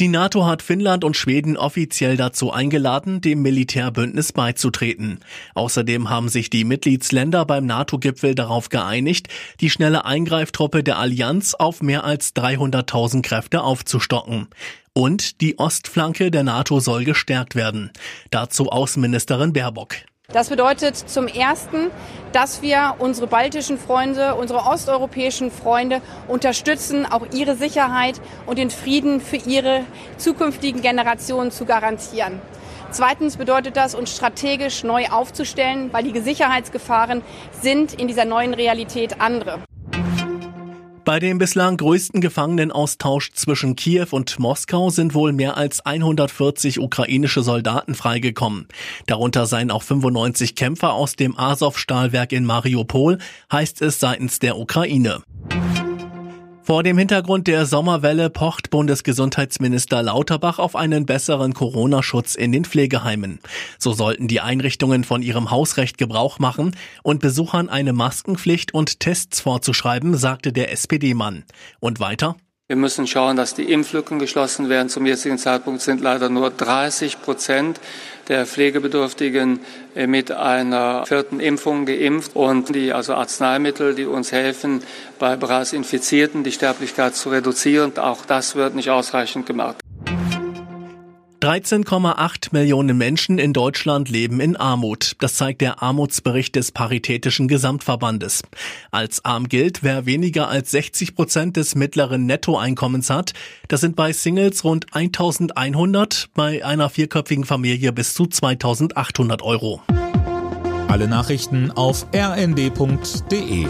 Die NATO hat Finnland und Schweden offiziell dazu eingeladen, dem Militärbündnis beizutreten. Außerdem haben sich die Mitgliedsländer beim NATO-Gipfel darauf geeinigt, die schnelle Eingreiftruppe der Allianz auf mehr als 300.000 Kräfte aufzustocken. Und die Ostflanke der NATO soll gestärkt werden. Dazu Außenministerin Baerbock. Das bedeutet zum Ersten, dass wir unsere baltischen Freunde, unsere osteuropäischen Freunde unterstützen, auch ihre Sicherheit und den Frieden für ihre zukünftigen Generationen zu garantieren. Zweitens bedeutet das, uns strategisch neu aufzustellen, weil die Sicherheitsgefahren sind in dieser neuen Realität andere. Bei dem bislang größten Gefangenenaustausch zwischen Kiew und Moskau sind wohl mehr als 140 ukrainische Soldaten freigekommen. Darunter seien auch 95 Kämpfer aus dem Azov-Stahlwerk in Mariupol, heißt es seitens der Ukraine. Vor dem Hintergrund der Sommerwelle pocht Bundesgesundheitsminister Lauterbach auf einen besseren Corona-Schutz in den Pflegeheimen. So sollten die Einrichtungen von ihrem Hausrecht Gebrauch machen und Besuchern eine Maskenpflicht und Tests vorzuschreiben, sagte der SPD-Mann. Und weiter? Wir müssen schauen, dass die Impflücken geschlossen werden. Zum jetzigen Zeitpunkt sind leider nur 30 Prozent der Pflegebedürftigen äh, mit einer vierten Impfung geimpft und die also Arzneimittel, die uns helfen, bei bereits Infizierten die Sterblichkeit zu reduzieren, auch das wird nicht ausreichend gemacht. 13,8 Millionen Menschen in Deutschland leben in Armut. Das zeigt der Armutsbericht des Paritätischen Gesamtverbandes. Als arm gilt, wer weniger als 60 Prozent des mittleren Nettoeinkommens hat. Das sind bei Singles rund 1100, bei einer vierköpfigen Familie bis zu 2800 Euro. Alle Nachrichten auf rnd.de